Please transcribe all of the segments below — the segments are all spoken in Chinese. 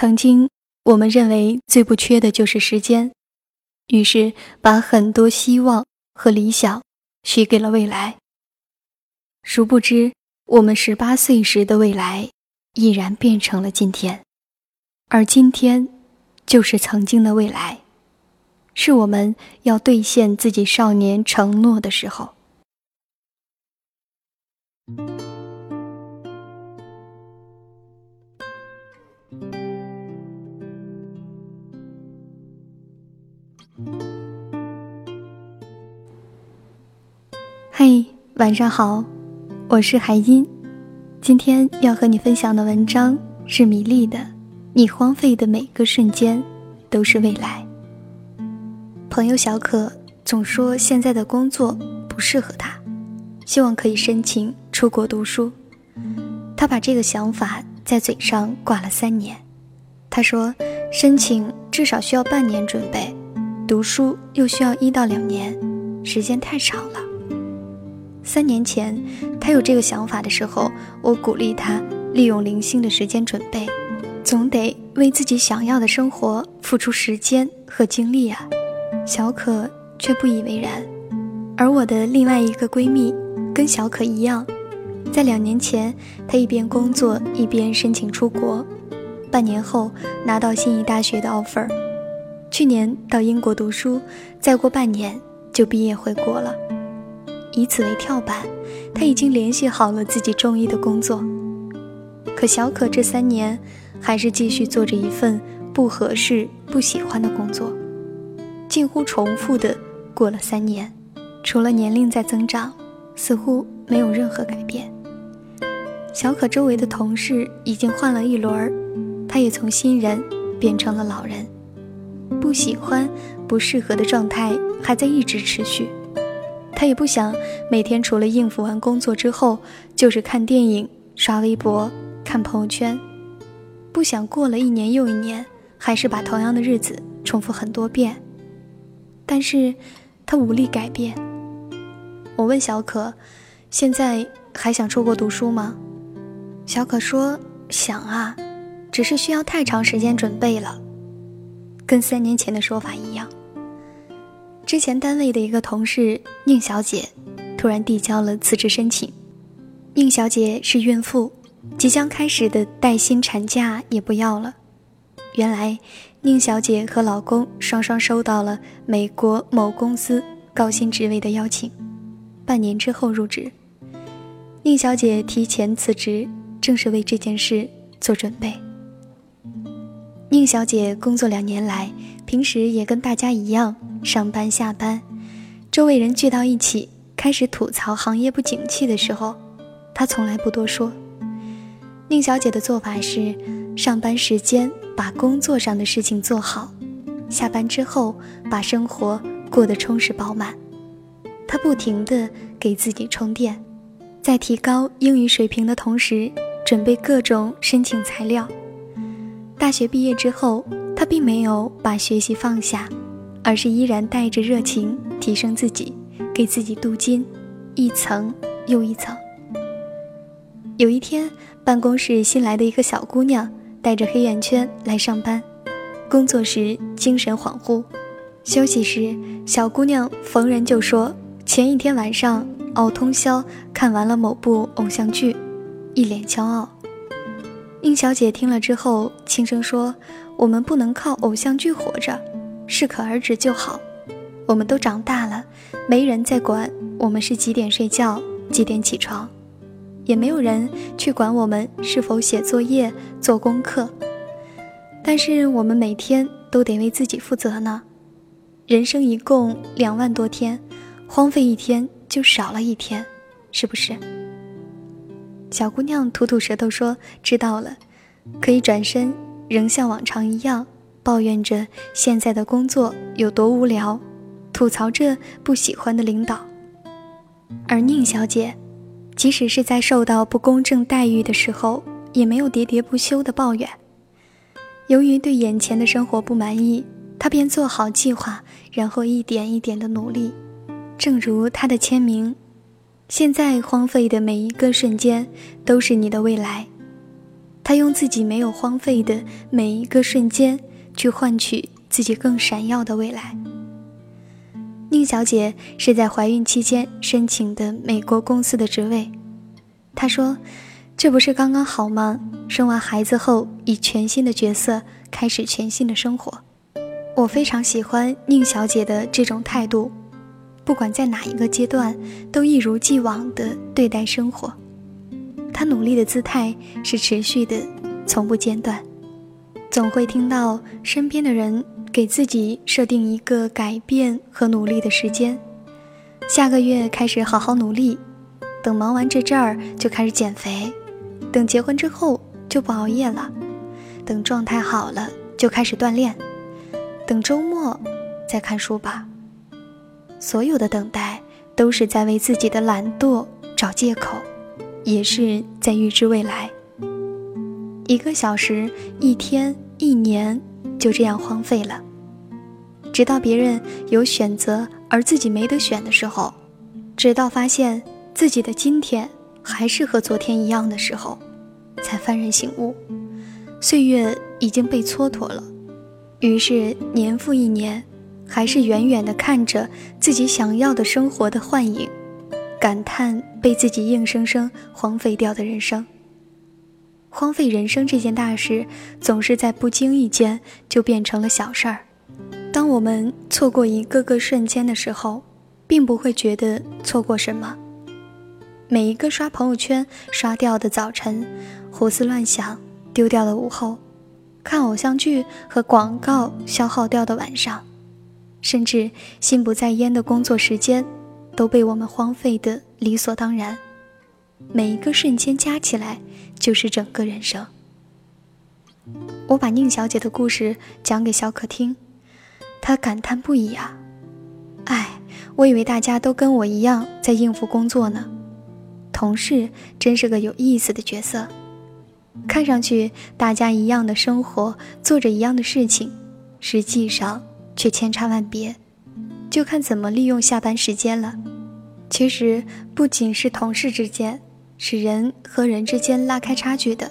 曾经，我们认为最不缺的就是时间，于是把很多希望和理想许给了未来。殊不知，我们十八岁时的未来，已然变成了今天，而今天，就是曾经的未来，是我们要兑现自己少年承诺的时候。晚上好，我是海音。今天要和你分享的文章是米粒的《你荒废的每个瞬间都是未来》。朋友小可总说现在的工作不适合他，希望可以申请出国读书。他把这个想法在嘴上挂了三年。他说，申请至少需要半年准备，读书又需要一到两年，时间太长了。三年前，他有这个想法的时候，我鼓励他利用零星的时间准备，总得为自己想要的生活付出时间和精力啊。小可却不以为然，而我的另外一个闺蜜跟小可一样，在两年前，她一边工作一边申请出国，半年后拿到心仪大学的 offer，去年到英国读书，再过半年就毕业回国了。以此为跳板，他已经联系好了自己中意的工作。可小可这三年还是继续做着一份不合适、不喜欢的工作，近乎重复的过了三年，除了年龄在增长，似乎没有任何改变。小可周围的同事已经换了一轮，他也从新人变成了老人，不喜欢、不适合的状态还在一直持续。他也不想每天除了应付完工作之后，就是看电影、刷微博、看朋友圈，不想过了一年又一年，还是把同样的日子重复很多遍。但是，他无力改变。我问小可：“现在还想出国读书吗？”小可说：“想啊，只是需要太长时间准备了，跟三年前的说法一样。”之前单位的一个同事宁小姐，突然递交了辞职申请。宁小姐是孕妇，即将开始的带薪产假也不要了。原来，宁小姐和老公双双收到了美国某公司高薪职位的邀请，半年之后入职。宁小姐提前辞职，正是为这件事做准备。宁小姐工作两年来，平时也跟大家一样。上班下班，周围人聚到一起开始吐槽行业不景气的时候，他从来不多说。宁小姐的做法是，上班时间把工作上的事情做好，下班之后把生活过得充实饱满。她不停地给自己充电，在提高英语水平的同时，准备各种申请材料。大学毕业之后，她并没有把学习放下。而是依然带着热情提升自己，给自己镀金，一层又一层。有一天，办公室新来的一个小姑娘带着黑眼圈来上班，工作时精神恍惚，休息时小姑娘逢人就说前一天晚上熬通宵看完了某部偶像剧，一脸骄傲。宁小姐听了之后轻声说：“我们不能靠偶像剧活着。”适可而止就好。我们都长大了，没人再管我们是几点睡觉、几点起床，也没有人去管我们是否写作业、做功课。但是我们每天都得为自己负责呢。人生一共两万多天，荒废一天就少了一天，是不是？小姑娘吐吐舌头说：“知道了。”可以转身，仍像往常一样。抱怨着现在的工作有多无聊，吐槽着不喜欢的领导。而宁小姐，即使是在受到不公正待遇的时候，也没有喋喋不休的抱怨。由于对眼前的生活不满意，她便做好计划，然后一点一点的努力。正如她的签名：“现在荒废的每一个瞬间，都是你的未来。”他用自己没有荒废的每一个瞬间，去换取自己更闪耀的未来。宁小姐是在怀孕期间申请的美国公司的职位，她说：“这不是刚刚好吗？生完孩子后，以全新的角色开始全新的生活。”我非常喜欢宁小姐的这种态度，不管在哪一个阶段，都一如既往地对待生活。她努力的姿态是持续的，从不间断。总会听到身边的人。给自己设定一个改变和努力的时间，下个月开始好好努力，等忙完这阵儿就开始减肥，等结婚之后就不熬夜了，等状态好了就开始锻炼，等周末再看书吧。所有的等待都是在为自己的懒惰找借口，也是在预知未来。一个小时，一天，一年。就这样荒废了，直到别人有选择而自己没得选的时候，直到发现自己的今天还是和昨天一样的时候，才幡然醒悟，岁月已经被蹉跎了。于是年复一年，还是远远地看着自己想要的生活的幻影，感叹被自己硬生生荒废掉的人生。荒废人生这件大事，总是在不经意间就变成了小事儿。当我们错过一个个瞬间的时候，并不会觉得错过什么。每一个刷朋友圈刷掉的早晨，胡思乱想丢掉的午后，看偶像剧和广告消耗掉的晚上，甚至心不在焉的工作时间，都被我们荒废的理所当然。每一个瞬间加起来。就是整个人生。我把宁小姐的故事讲给小可听，她感叹不已啊！哎，我以为大家都跟我一样在应付工作呢。同事真是个有意思的角色，看上去大家一样的生活，做着一样的事情，实际上却千差万别，就看怎么利用下班时间了。其实不仅是同事之间。使人和人之间拉开差距的，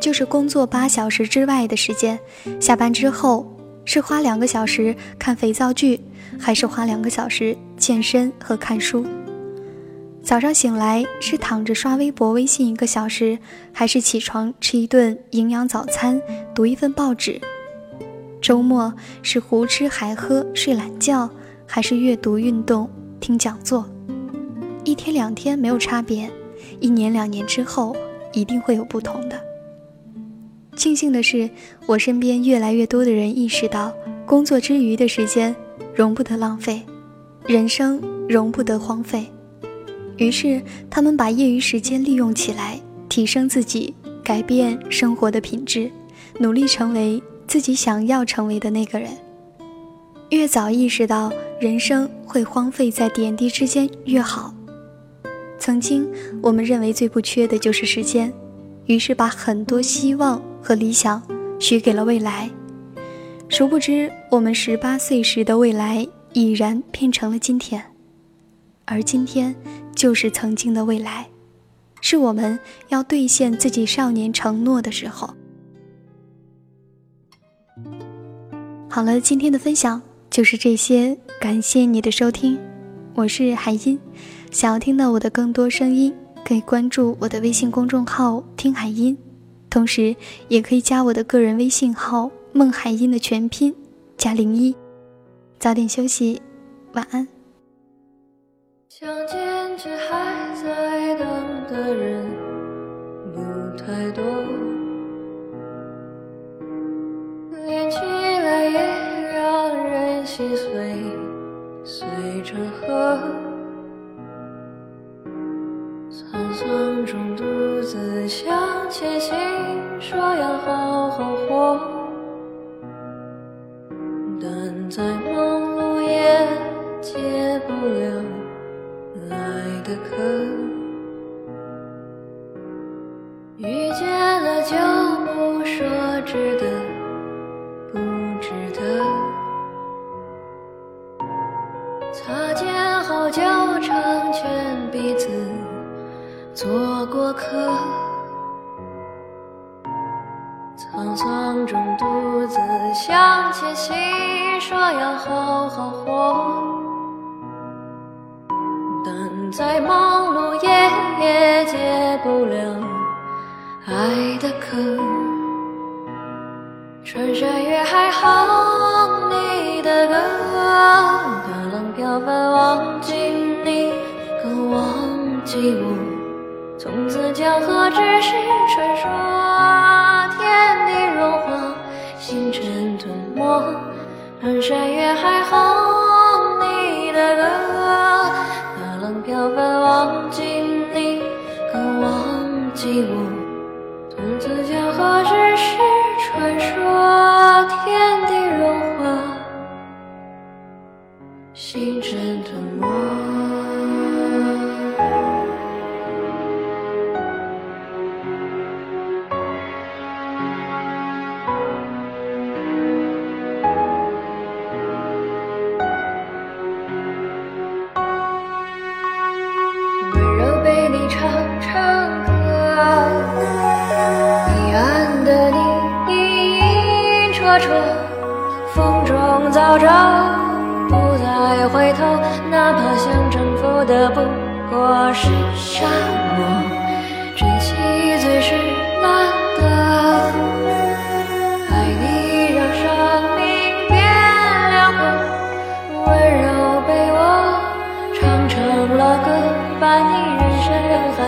就是工作八小时之外的时间。下班之后是花两个小时看肥皂剧，还是花两个小时健身和看书？早上醒来是躺着刷微博、微信一个小时，还是起床吃一顿营养早餐、读一份报纸？周末是胡吃海喝、睡懒觉，还是阅读、运动、听讲座？一天两天没有差别。一年两年之后，一定会有不同的。庆幸的是，我身边越来越多的人意识到，工作之余的时间容不得浪费，人生容不得荒废。于是，他们把业余时间利用起来，提升自己，改变生活的品质，努力成为自己想要成为的那个人。越早意识到人生会荒废在点滴之间，越好。曾经，我们认为最不缺的就是时间，于是把很多希望和理想许给了未来。殊不知，我们十八岁时的未来已然变成了今天，而今天就是曾经的未来，是我们要兑现自己少年承诺的时候。好了，今天的分享就是这些，感谢你的收听，我是海音。想要听到我的更多声音，可以关注我的微信公众号“听海音”，同时也可以加我的个人微信号“孟海音”的全拼加零一。早点休息，晚安。相见却还在等的人不太多，连起来也让人心碎，碎但再忙碌也解不了爱的渴。遇见了就不说值得不值得，擦肩后就成全彼此。做过客，中独自向前行，说要好好活。但再忙碌也也解不了爱的渴。穿山越海哼你的歌，大浪飘翻忘记你，更忘记我。从此江河只是传说，天地融化，星辰吞没，穿山月海哼你的歌，大浪飘翻忘记你，更忘记我。从此江河只是传说，风中早照，不再回头，哪怕想征服的不过是沙漠。追起最是难得，爱你让生命变辽阔，温柔被我唱成了歌，伴你人生人海